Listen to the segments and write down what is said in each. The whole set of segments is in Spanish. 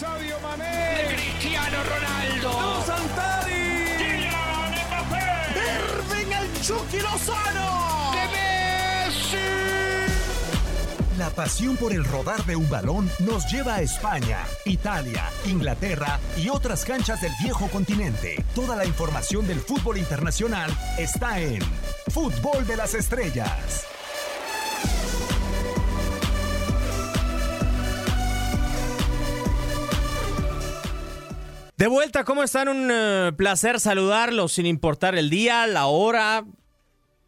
Sadio Mané. Cristiano Ronaldo. ¡No Santari. Kylian Mbappé. Irving el Chucky Lozano. De Messi. La pasión por el rodar de un balón nos lleva a España, Italia, Inglaterra y otras canchas del viejo continente. Toda la información del fútbol internacional está en Fútbol de las Estrellas. De vuelta, ¿cómo están? Un eh, placer saludarlos sin importar el día, la hora,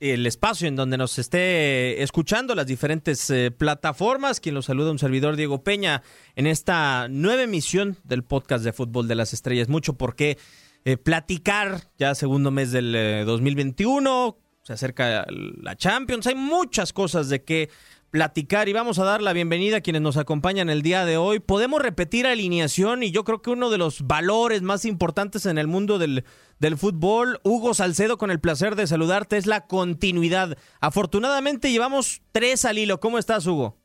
el espacio en donde nos esté escuchando, las diferentes eh, plataformas. Quien los saluda, un servidor Diego Peña, en esta nueva emisión del podcast de Fútbol de las Estrellas. Mucho por qué eh, platicar, ya segundo mes del eh, 2021, se acerca la Champions, hay muchas cosas de qué platicar y vamos a dar la bienvenida a quienes nos acompañan el día de hoy. Podemos repetir alineación y yo creo que uno de los valores más importantes en el mundo del, del fútbol, Hugo Salcedo, con el placer de saludarte, es la continuidad. Afortunadamente llevamos tres al hilo. ¿Cómo estás, Hugo?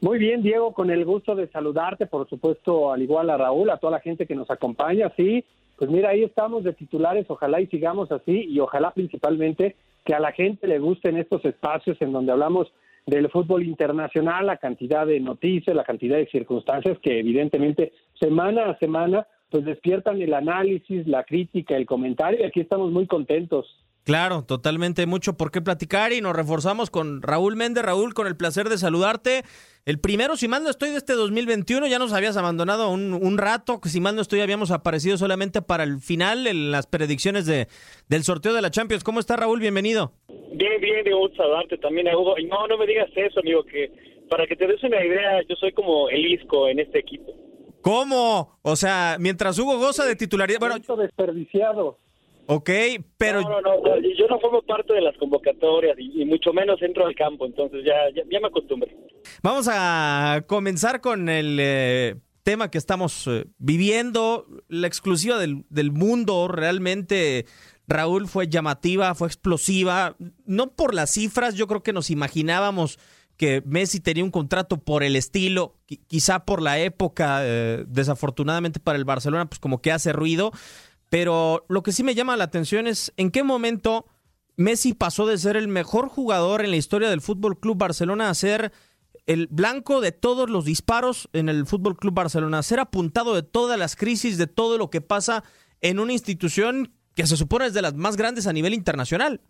Muy bien, Diego, con el gusto de saludarte, por supuesto, al igual a Raúl, a toda la gente que nos acompaña, sí. Pues mira, ahí estamos de titulares, ojalá y sigamos así y ojalá principalmente que a la gente le gusten estos espacios en donde hablamos del fútbol internacional, la cantidad de noticias, la cantidad de circunstancias que evidentemente semana a semana pues despiertan el análisis, la crítica, el comentario y aquí estamos muy contentos. Claro, totalmente mucho por qué platicar y nos reforzamos con Raúl Méndez. Raúl, con el placer de saludarte. El primero, si mal no estoy, de este 2021, ya nos habías abandonado un, un rato, si mal no estoy, habíamos aparecido solamente para el final en las predicciones de, del sorteo de la Champions. ¿Cómo está Raúl? Bienvenido. Bien, bien, Diego, saludarte también a Hugo. Y no, no me digas eso, amigo, que para que te des una idea, yo soy como el Isco en este equipo. ¿Cómo? O sea, mientras Hugo goza de titularidad. Bueno, desperdiciado. Ok, pero. No, no, no, yo no formo parte de las convocatorias y, y mucho menos entro al campo, entonces ya, ya, ya me acostumbré. Vamos a comenzar con el eh, tema que estamos eh, viviendo, la exclusiva del, del mundo. Realmente, Raúl fue llamativa, fue explosiva. No por las cifras, yo creo que nos imaginábamos que Messi tenía un contrato por el estilo, qui- quizá por la época, eh, desafortunadamente para el Barcelona, pues como que hace ruido. Pero lo que sí me llama la atención es en qué momento Messi pasó de ser el mejor jugador en la historia del Fútbol Club Barcelona a ser el blanco de todos los disparos en el Fútbol Club Barcelona, a ser apuntado de todas las crisis, de todo lo que pasa en una institución que se supone es de las más grandes a nivel internacional.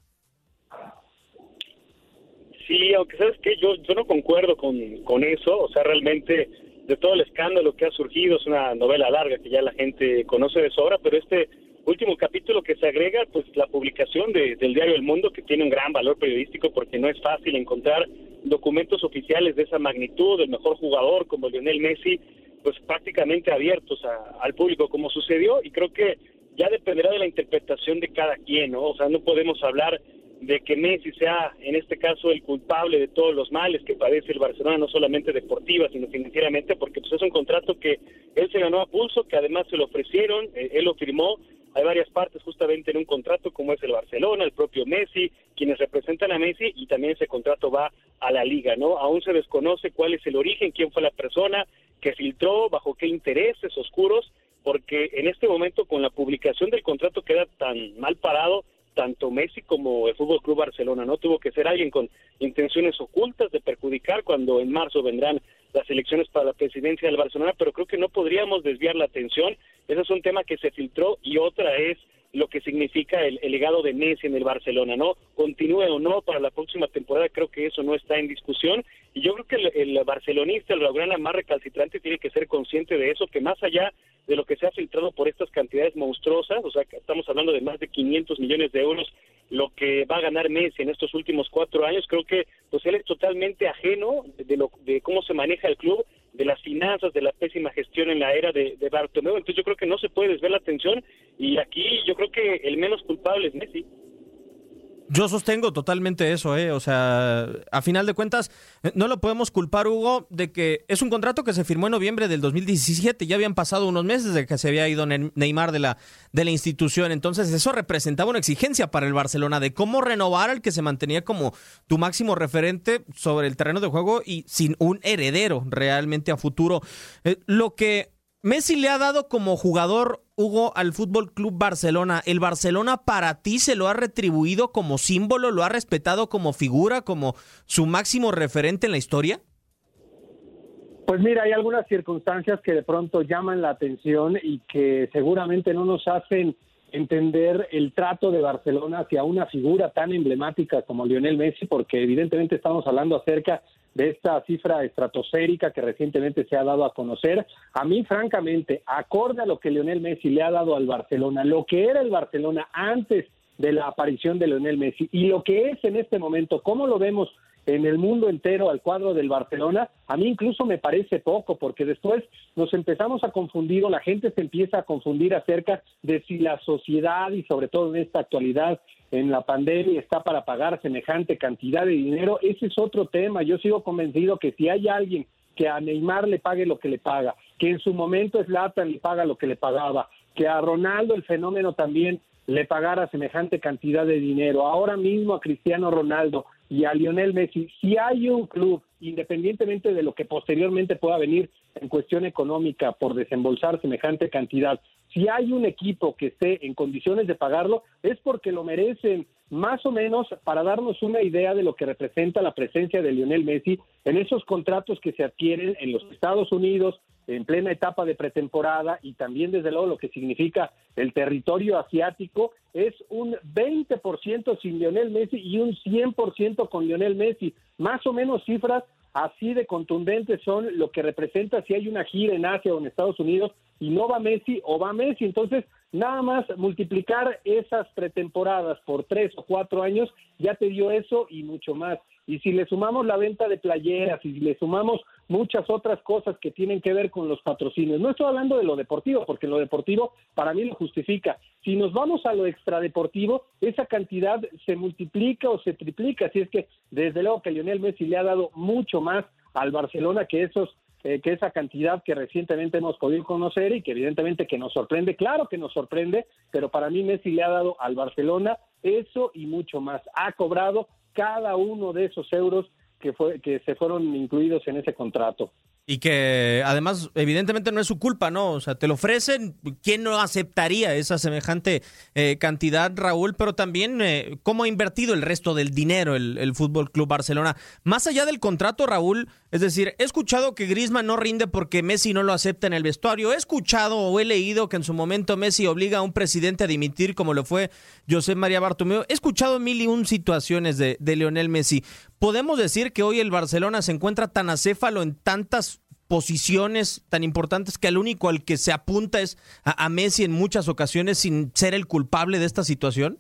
Sí, aunque sabes que yo, yo no concuerdo con, con eso, o sea, realmente de todo el escándalo que ha surgido, es una novela larga que ya la gente conoce de sobra, pero este último capítulo que se agrega, pues la publicación de- del diario El Mundo, que tiene un gran valor periodístico porque no es fácil encontrar documentos oficiales de esa magnitud, del mejor jugador como Lionel Messi, pues prácticamente abiertos a- al público como sucedió y creo que ya dependerá de la interpretación de cada quien, ¿no? O sea, no podemos hablar de que Messi sea, en este caso, el culpable de todos los males que padece el Barcelona, no solamente deportiva, sino financieramente, porque pues, es un contrato que él se ganó a pulso, que además se lo ofrecieron, eh, él lo firmó, hay varias partes justamente en un contrato, como es el Barcelona, el propio Messi, quienes representan a Messi, y también ese contrato va a la liga, ¿no? Aún se desconoce cuál es el origen, quién fue la persona que filtró, bajo qué intereses oscuros, porque en este momento con la publicación del contrato queda tan mal parado tanto Messi como el Fútbol Club Barcelona, ¿no? Tuvo que ser alguien con intenciones ocultas de perjudicar cuando en marzo vendrán las elecciones para la presidencia del Barcelona, pero creo que no podríamos desviar la atención. Ese es un tema que se filtró y otra es lo que significa el, el legado de Messi en el Barcelona, ¿no? Continúe o no para la próxima temporada, creo que eso no está en discusión. Y yo creo que el, el barcelonista, el blaugrana más recalcitrante, tiene que ser consciente de eso, que más allá de lo que se ha filtrado por estas cantidades monstruosas, o sea, estamos hablando de más de 500 millones de euros, lo que va a ganar Messi en estos últimos cuatro años, creo que pues él es totalmente ajeno de lo, de cómo se maneja el club, de las finanzas, de la pésima gestión en la era de, de entonces yo creo que no se puede desver la atención y aquí yo creo que el menos culpable es Messi. Yo sostengo totalmente eso, ¿eh? O sea, a final de cuentas, eh, no lo podemos culpar, Hugo, de que es un contrato que se firmó en noviembre del 2017. Ya habían pasado unos meses de que se había ido Ne- Neymar de la, de la institución. Entonces, eso representaba una exigencia para el Barcelona de cómo renovar al que se mantenía como tu máximo referente sobre el terreno de juego y sin un heredero realmente a futuro. Eh, lo que Messi le ha dado como jugador, Hugo, al Fútbol Club Barcelona. ¿El Barcelona para ti se lo ha retribuido como símbolo, lo ha respetado como figura, como su máximo referente en la historia? Pues mira, hay algunas circunstancias que de pronto llaman la atención y que seguramente no nos hacen entender el trato de Barcelona hacia una figura tan emblemática como Lionel Messi, porque evidentemente estamos hablando acerca de esta cifra estratosférica que recientemente se ha dado a conocer. A mí, francamente, acorde a lo que Lionel Messi le ha dado al Barcelona, lo que era el Barcelona antes de la aparición de Lionel Messi y lo que es en este momento, cómo lo vemos en el mundo entero al cuadro del Barcelona, a mí incluso me parece poco, porque después nos empezamos a confundir o la gente se empieza a confundir acerca de si la sociedad y sobre todo en esta actualidad en la pandemia está para pagar semejante cantidad de dinero, ese es otro tema. Yo sigo convencido que si hay alguien que a Neymar le pague lo que le paga, que en su momento Zlatan le paga lo que le pagaba, que a Ronaldo el fenómeno también le pagara semejante cantidad de dinero, ahora mismo a Cristiano Ronaldo y a Lionel Messi, si hay un club, independientemente de lo que posteriormente pueda venir en cuestión económica por desembolsar semejante cantidad, si hay un equipo que esté en condiciones de pagarlo, es porque lo merecen, más o menos para darnos una idea de lo que representa la presencia de Lionel Messi en esos contratos que se adquieren en los Estados Unidos en plena etapa de pretemporada y también desde luego lo que significa el territorio asiático es un 20% sin Lionel Messi y un 100% con Lionel Messi, más o menos cifras así de contundentes son lo que representa si hay una gira en Asia o en Estados Unidos y no va Messi o va Messi. Entonces, nada más multiplicar esas pretemporadas por tres o cuatro años ya te dio eso y mucho más. Y si le sumamos la venta de playeras y si le sumamos muchas otras cosas que tienen que ver con los patrocinios, no estoy hablando de lo deportivo, porque lo deportivo para mí lo justifica. Si nos vamos a lo extradeportivo, esa cantidad se multiplica o se triplica. Así es que desde luego que Lionel Messi le ha dado mucho más al Barcelona que esos eh, que esa cantidad que recientemente hemos podido conocer y que evidentemente que nos sorprende, claro que nos sorprende, pero para mí Messi le ha dado al Barcelona eso y mucho más. Ha cobrado cada uno de esos euros que, fue, que se fueron incluidos en ese contrato. Y que además, evidentemente no es su culpa, ¿no? O sea, te lo ofrecen, ¿quién no aceptaría esa semejante eh, cantidad, Raúl? Pero también, eh, ¿cómo ha invertido el resto del dinero el, el Fútbol Club Barcelona? Más allá del contrato, Raúl, es decir, he escuchado que Griezmann no rinde porque Messi no lo acepta en el vestuario. He escuchado o he leído que en su momento Messi obliga a un presidente a dimitir, como lo fue José María Bartomeu. He escuchado mil y un situaciones de, de Lionel Messi. ¿Podemos decir que hoy el Barcelona se encuentra tan acéfalo en tantas posiciones tan importantes que al único al que se apunta es a, Messi en muchas ocasiones sin ser el culpable de esta situación?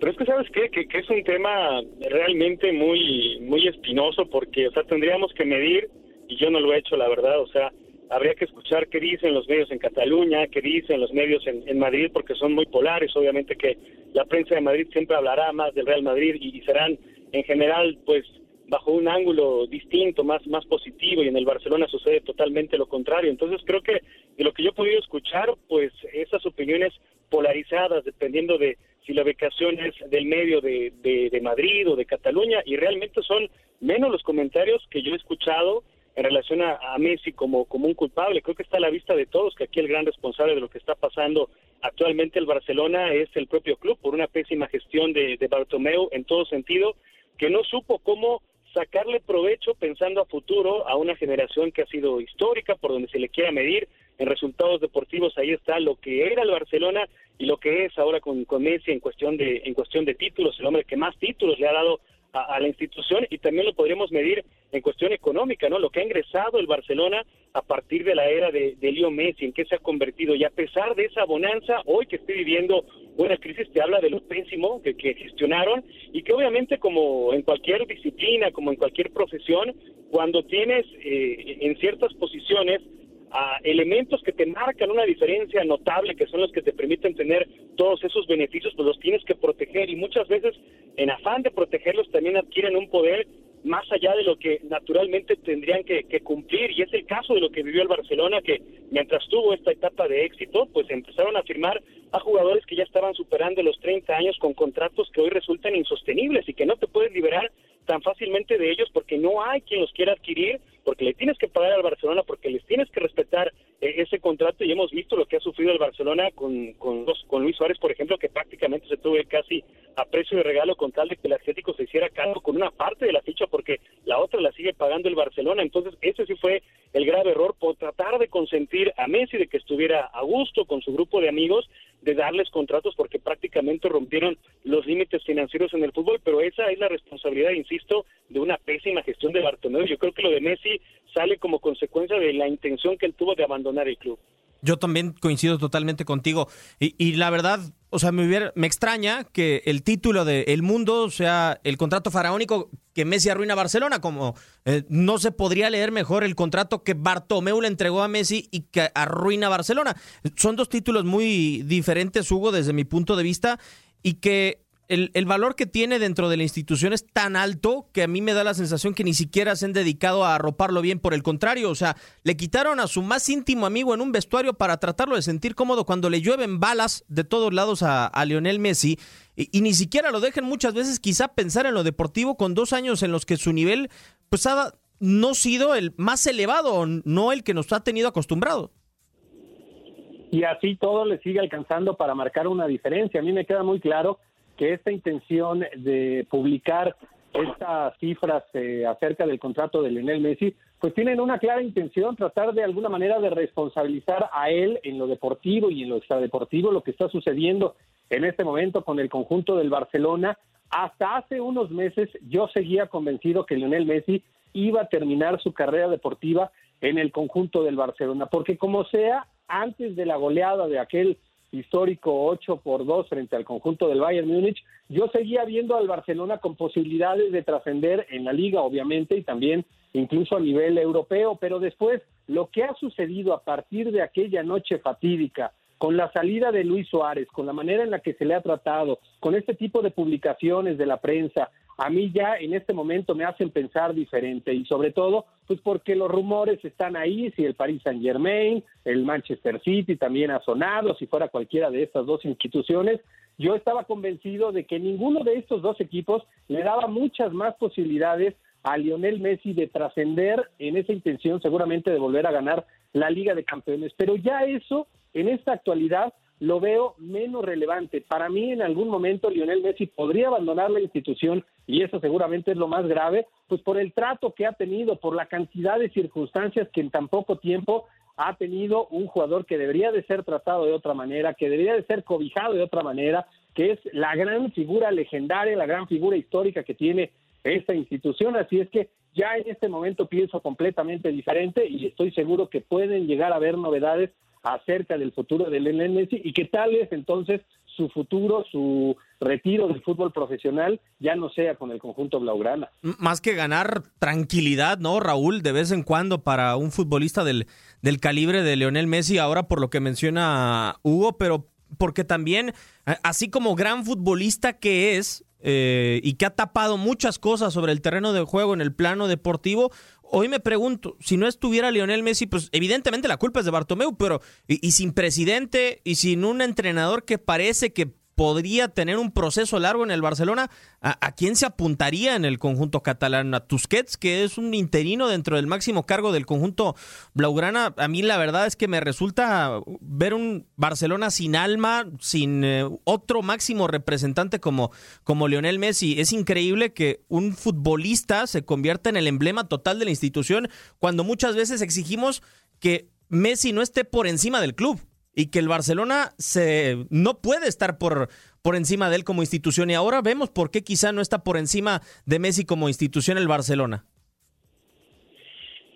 Pero es que sabes qué? Que, que, es un tema realmente muy muy espinoso porque, o sea, tendríamos que medir y yo no lo he hecho, la verdad, o sea, habría que escuchar qué dicen los medios en Cataluña, qué dicen los medios en, en Madrid, porque son muy polares, obviamente que la prensa de Madrid siempre hablará más del Real Madrid y, serán en general, pues, bajo un ángulo distinto, más, más positivo, y en el Barcelona sucede totalmente lo contrario. Entonces creo que de lo que yo he podido escuchar, pues esas opiniones polarizadas, dependiendo de si la ubicación es del medio de, de, de Madrid o de Cataluña, y realmente son menos los comentarios que yo he escuchado en relación a, a, Messi como, como un culpable. Creo que está a la vista de todos que aquí el gran responsable de lo que está pasando actualmente el Barcelona es el propio club por una pésima gestión de, de Bartomeu en todo sentido, que no supo cómo sacarle provecho pensando a futuro a una generación que ha sido histórica, por donde se le quiera medir. En resultados deportivos, ahí está lo que era el Barcelona y lo que es ahora con, con Messi en cuestión de en cuestión de títulos, el hombre que más títulos le ha dado a, a, la institución y también lo podríamos medir en cuestión económica, ¿no? Lo que ha ingresado el Barcelona a partir de la era de, de Leo Messi, en qué se ha convertido y a pesar de esa bonanza, hoy que estoy viviendo una crisis te habla de lo pésimo que, que gestionaron y que obviamente como en cualquier disciplina, como en cualquier profesión, cuando tienes eh, en ciertas posiciones a elementos que te marcan una diferencia notable, que son los que te permiten tener todos esos beneficios, pues los tienes que proteger y muchas veces en afán de protegerlos también adquieren un poder más allá de lo que naturalmente tendrían que, que, cumplir. Y es el caso de lo que vivió el Barcelona que mientras tuvo esta etapa de éxito pues empezaron a firmar a jugadores que ya estaban superando los 30 años con contratos que hoy resultan insostenibles y que no te puedes liberar tan fácilmente de ellos porque no hay quien los quiera adquirir, porque le tienes que pagar al Barcelona, porque les tienes que respetar eh, ese contrato. Y hemos visto lo que ha sufrido el Barcelona con, con, con Luis Suárez, por ejemplo, que prácticamente se tuvo casi a precio de regalo con tal de que el Atlético se hiciera cargo con una parte de la ficha porque la otra la sigue pagando el Barcelona. Entonces, ese sí fue el grave error por tratar de consentir a Messi de que estuviera a gusto con su grupo de amigos, de darles contratos porque prácticamente rompieron los límites financieros en el fútbol, pero esa es la responsabilidad, insisto, de una pésima gestión de Bartomeu. Yo creo que lo de Messi sale como consecuencia de la intención que él tuvo de abandonar el club. Yo también coincido totalmente contigo. Y, la verdad, o sea, me, hubiera, me extraña que el título de El Mundo sea el contrato faraónico que Messi arruina Barcelona, como eh, no se podría leer mejor el contrato que Bartomeu le entregó a Messi y que arruina Barcelona. Son dos títulos muy diferentes, Hugo, desde mi punto de vista, y que el, el, valor que tiene dentro de la institución es tan alto que a mí me da la sensación que ni siquiera se han dedicado a arroparlo bien. Por el contrario, o sea, le quitaron a su más íntimo amigo en un vestuario para tratarlo de sentir cómodo cuando le llueven balas de todos lados a, Lionel Messi. Y, ni siquiera lo dejen muchas veces quizá pensar en lo deportivo con dos años en los que su nivel pues ha no sido el más elevado, no el que nos ha tenido acostumbrado. Y así todo le sigue alcanzando para marcar una diferencia. A mí me queda muy claro que esta intención de publicar estas cifras eh, acerca del contrato de Lionel Messi, pues tienen una clara intención, tratar de alguna manera de responsabilizar a él en lo deportivo y en lo extradeportivo, lo que está sucediendo en este momento con el conjunto del Barcelona. Hasta hace unos meses yo seguía convencido que Lionel Messi iba a terminar su carrera deportiva en el conjunto del Barcelona, porque como sea, antes de la goleada de aquel histórico 8 por 2 frente al conjunto del Bayern Múnich, yo seguía viendo al Barcelona con posibilidades de trascender en la liga, obviamente, y también incluso a nivel europeo, pero después lo que ha sucedido a partir de aquella noche fatídica, con la salida de Luis Suárez, con la manera en la que se le ha tratado, con este tipo de publicaciones de la prensa, a mí ya en este momento me hacen pensar diferente y sobre todo pues porque los rumores están ahí, si el Paris Saint Germain, el Manchester City también ha sonado, si fuera cualquiera de estas dos instituciones, yo estaba convencido de que ninguno de estos dos equipos le daba muchas más posibilidades a Lionel Messi de trascender en esa intención seguramente de volver a ganar la Liga de Campeones, pero ya eso en esta actualidad lo veo menos relevante. Para mí, en algún momento, Lionel Messi podría abandonar la institución, y eso seguramente es lo más grave, pues por el trato que ha tenido, por la cantidad de circunstancias que en tan poco tiempo ha tenido un jugador que debería de ser tratado de otra manera, que debería de ser cobijado de otra manera, que es la gran figura legendaria, la gran figura histórica que tiene esta institución. Así es que ya en este momento pienso completamente diferente y estoy seguro que pueden llegar a haber novedades acerca del futuro del Lionel Messi y que tal vez entonces su futuro, su retiro del fútbol profesional ya no sea con el conjunto blaugrana. Más que ganar tranquilidad, ¿no, Raúl? De vez en cuando para un futbolista del, del calibre de Lionel Messi, ahora por lo que menciona Hugo, pero porque también, así como gran futbolista que es, eh, y que ha tapado muchas cosas sobre el terreno de juego en el plano deportivo, Hoy me pregunto, si no estuviera Lionel Messi, pues evidentemente la culpa es de Bartomeu, pero y, sin presidente y sin un entrenador que parece que podría tener un proceso largo en el Barcelona, ¿a, quién se apuntaría en el conjunto catalán? ¿A Tusquets, que es un interino dentro del máximo cargo del conjunto Blaugrana? A mí la verdad es que me resulta ver un Barcelona sin alma, sin eh, otro máximo representante como, como Lionel Messi. Es increíble que un futbolista se convierta en el emblema total de la institución cuando muchas veces exigimos que Messi no esté por encima del club y que el Barcelona se no puede estar por, por encima de él como institución y ahora vemos por qué quizá no está por encima de Messi como institución el Barcelona.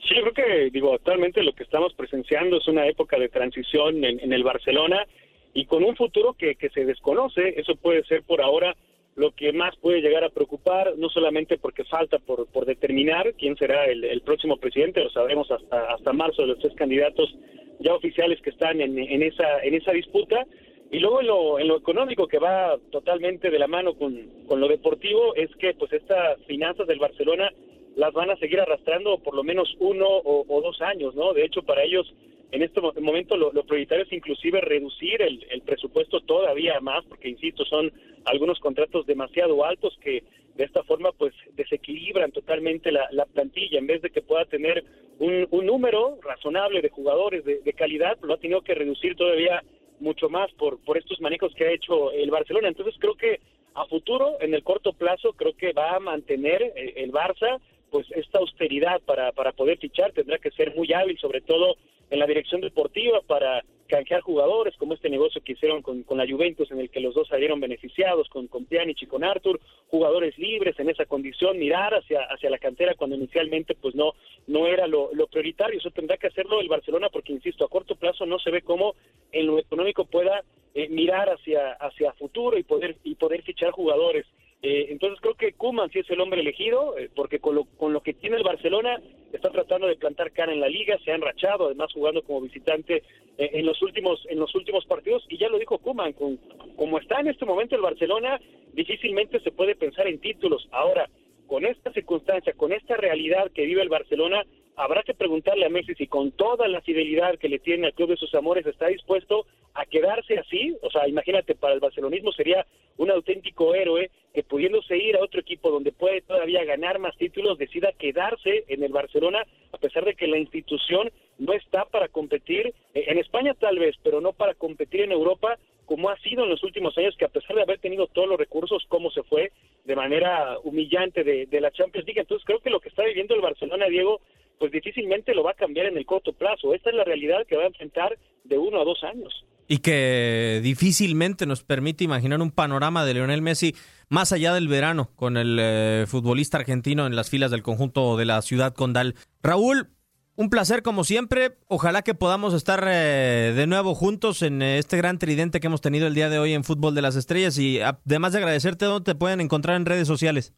Sí, yo creo que digo actualmente lo que estamos presenciando es una época de transición en, el Barcelona y con un futuro que, que se desconoce, eso puede ser por ahora lo que más puede llegar a preocupar, no solamente porque falta por, por determinar quién será el, próximo presidente, lo sabremos hasta, hasta marzo de los tres candidatos ya oficiales que están en, en, esa, en esa disputa. Y luego en lo, en lo económico que va totalmente de la mano con, con lo deportivo es que pues estas finanzas del Barcelona las van a seguir arrastrando por lo menos uno o, dos años, ¿no? De hecho, para ellos en este momento lo, lo prioritario es inclusive reducir el, el, presupuesto todavía más, porque insisto, son algunos contratos demasiado altos que de esta forma pues desequilibran totalmente la, plantilla, en vez de que pueda tener un, número razonable de jugadores de, calidad, lo ha tenido que reducir todavía mucho más por, por estos manejos que ha hecho el Barcelona. Entonces creo que a futuro, en el corto plazo, creo que va a mantener eh, el Barça pues esta austeridad para, para poder fichar, tendrá que ser muy hábil, sobre todo en la dirección deportiva para canjear jugadores, como este negocio que hicieron con, con, la Juventus, en el que los dos salieron beneficiados, con, con Pjanic y con Arthur, jugadores libres en esa condición, mirar hacia, hacia la cantera cuando inicialmente pues no, no era lo, prioritario, eso tendrá que hacerlo el Barcelona porque, insisto, a corto plazo no se ve cómo en lo económico pueda eh, mirar hacia, hacia futuro y poder, y poder fichar jugadores. Eh, entonces creo que Kuman sí es el hombre elegido, eh, porque con lo, con lo que tiene el Barcelona está tratando de plantar cara en la liga, se ha enrachado, además jugando como visitante eh, en los últimos en los últimos partidos y ya lo dijo Kuman, con, como está en este momento el Barcelona, difícilmente se puede pensar en títulos. Ahora, con esta circunstancia, con esta realidad que vive el Barcelona, habrá que preguntarle a Messi si con toda la fidelidad que le tiene al club de sus amores está dispuesto a quedarse así. O sea, imagínate, para el barcelonismo sería un auténtico héroe que pudiéndose ir a otro equipo donde puede todavía ganar más títulos, decida quedarse en el Barcelona, a pesar de que la institución no está para competir, eh, en España tal vez, pero no para competir en Europa como ha sido en los últimos años, que a pesar de haber tenido todos los recursos, como se fue de manera humillante de, de la Champions League. Entonces creo que lo que está viviendo el Barcelona, Diego, pues difícilmente lo va a cambiar en el corto plazo. Esta es la realidad que va a enfrentar de uno a dos años. Y que difícilmente nos permite imaginar un panorama de Lionel Messi más allá del verano con el eh, futbolista argentino en las filas del conjunto de la ciudad condal. Raúl, un placer como siempre. Ojalá que podamos estar eh, de nuevo juntos en eh, este gran tridente que hemos tenido el día de hoy en Fútbol de las Estrellas. Y además de agradecerte, ¿dónde te pueden encontrar en redes sociales?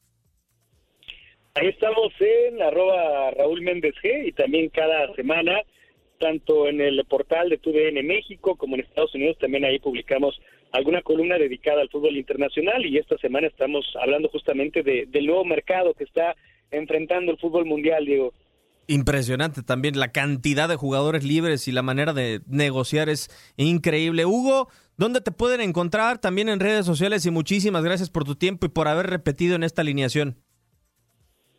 Ahí estamos en arroba Raúl Méndez G y también cada semana, tanto en el portal de TUDN México como en Estados Unidos, también ahí publicamos alguna columna dedicada al fútbol internacional y esta semana estamos hablando justamente de, del nuevo mercado que está enfrentando el fútbol mundial, Diego. Impresionante también la cantidad de jugadores libres y la manera de negociar es increíble. Hugo, ¿dónde te pueden encontrar? También en redes sociales y muchísimas gracias por tu tiempo y por haber repetido en esta alineación.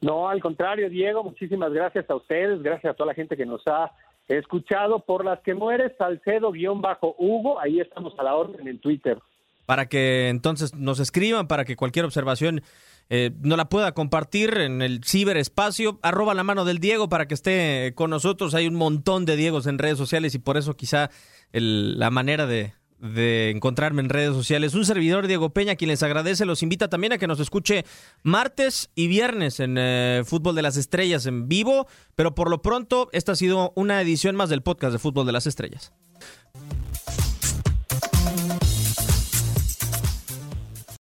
No, al contrario, Diego, muchísimas gracias a ustedes, gracias a toda la gente que nos ha escuchado por las que mueres, Salcedo-Hugo, ahí estamos a la orden en Twitter. Para que entonces nos escriban, para que cualquier observación eh, no la pueda compartir en el ciberespacio, arroba la mano del Diego para que esté con nosotros. Hay un montón de Diegos en redes sociales y por eso quizá la manera de, de encontrarme en redes sociales. Un servidor, Diego Peña, quien les agradece, los invita también a que nos escuche martes y viernes en eh, Fútbol de las Estrellas en vivo, pero por lo pronto esta ha sido una edición más del podcast de Fútbol de las Estrellas.